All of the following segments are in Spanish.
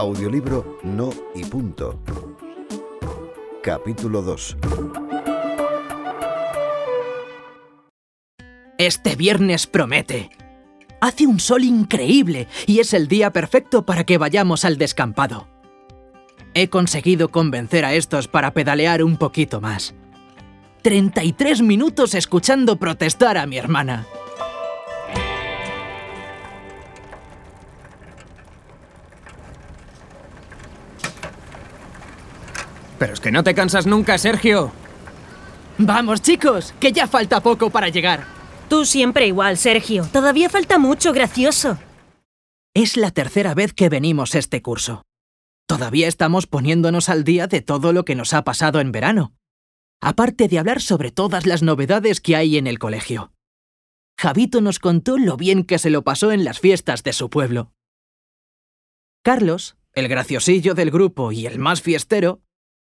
Audiolibro No y Punto. Capítulo 2. Este viernes promete. Hace un sol increíble y es el día perfecto para que vayamos al descampado. He conseguido convencer a estos para pedalear un poquito más. 33 minutos escuchando protestar a mi hermana. Pero es que no te cansas nunca, Sergio. Vamos chicos, que ya falta poco para llegar. Tú siempre igual, Sergio. Todavía falta mucho, gracioso. Es la tercera vez que venimos este curso. Todavía estamos poniéndonos al día de todo lo que nos ha pasado en verano. Aparte de hablar sobre todas las novedades que hay en el colegio. Javito nos contó lo bien que se lo pasó en las fiestas de su pueblo. Carlos, el graciosillo del grupo y el más fiestero,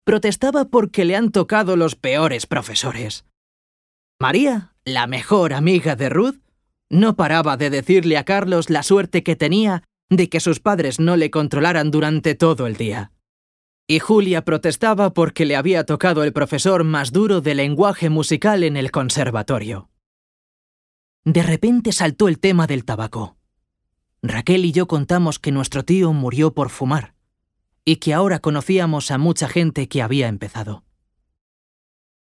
protestaba porque le han tocado los peores profesores. María, la mejor amiga de Ruth, no paraba de decirle a Carlos la suerte que tenía de que sus padres no le controlaran durante todo el día. Y Julia protestaba porque le había tocado el profesor más duro de lenguaje musical en el conservatorio. De repente saltó el tema del tabaco. Raquel y yo contamos que nuestro tío murió por fumar y que ahora conocíamos a mucha gente que había empezado.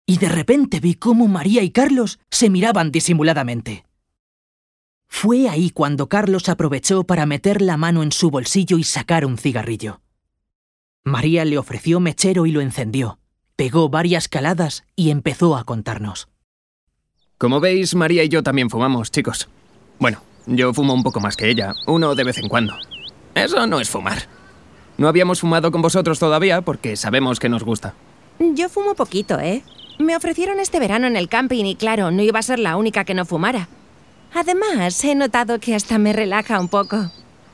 Y de repente vi cómo María y Carlos se miraban disimuladamente. Fue ahí cuando Carlos aprovechó para meter la mano en su bolsillo y sacar un cigarrillo. María le ofreció mechero y lo encendió, pegó varias caladas y empezó a contarnos. Como veis, María y yo también fumamos, chicos. Bueno, yo fumo un poco más que ella, uno de vez en cuando. Eso no es fumar. No habíamos fumado con vosotros todavía porque sabemos que nos gusta. Yo fumo poquito, ¿eh? Me ofrecieron este verano en el camping y claro, no iba a ser la única que no fumara. Además, he notado que hasta me relaja un poco.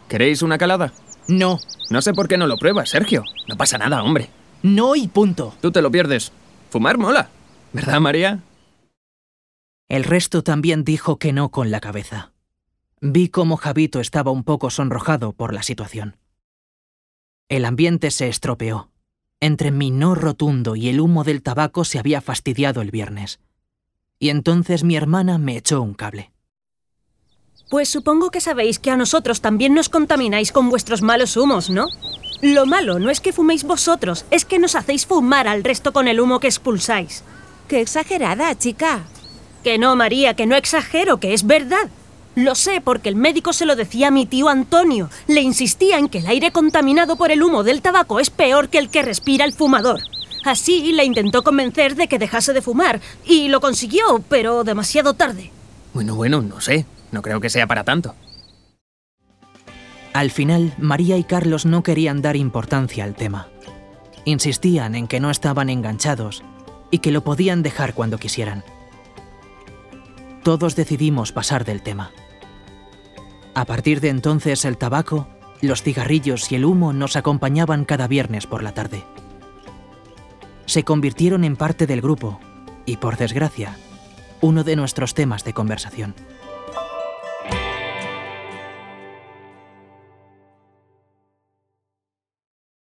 ¿Queréis una calada? No, No sé por qué no lo pruebas, Sergio. No pasa nada, hombre. no y punto. Tú te lo pierdes. Fumar mola. ¿Verdad, María? El resto también dijo que no con la cabeza. Vi cómo Javito estaba un poco sonrojado por la situación. El ambiente se estropeó. Entre mi no rotundo y el humo del tabaco se había fastidiado el viernes. Y entonces mi hermana me echó un cable. Pues supongo que sabéis que a nosotros también nos contamináis con vuestros malos humos, ¿no? Lo malo no es que fuméis vosotros, es que nos hacéis fumar al resto con el humo que expulsáis. Qué exagerada, chica. Que no, María, que no exagero, que es verdad. Lo sé porque el médico se lo decía a mi tío Antonio. Le insistía en que el aire contaminado por el humo del tabaco es peor que el que respira el fumador. Así le intentó convencer de que dejase de fumar, y lo consiguió, pero demasiado tarde. Bueno, bueno, no sé. No creo que sea para tanto. Al final, María y Carlos no querían dar importancia al tema. Insistían en que no estaban enganchados y que lo podían dejar cuando quisieran. Todos decidimos pasar del tema. A partir de entonces el tabaco, los cigarrillos y el humo nos acompañaban cada viernes por la tarde. Se convirtieron en parte del grupo y, por desgracia, uno de nuestros temas de conversación.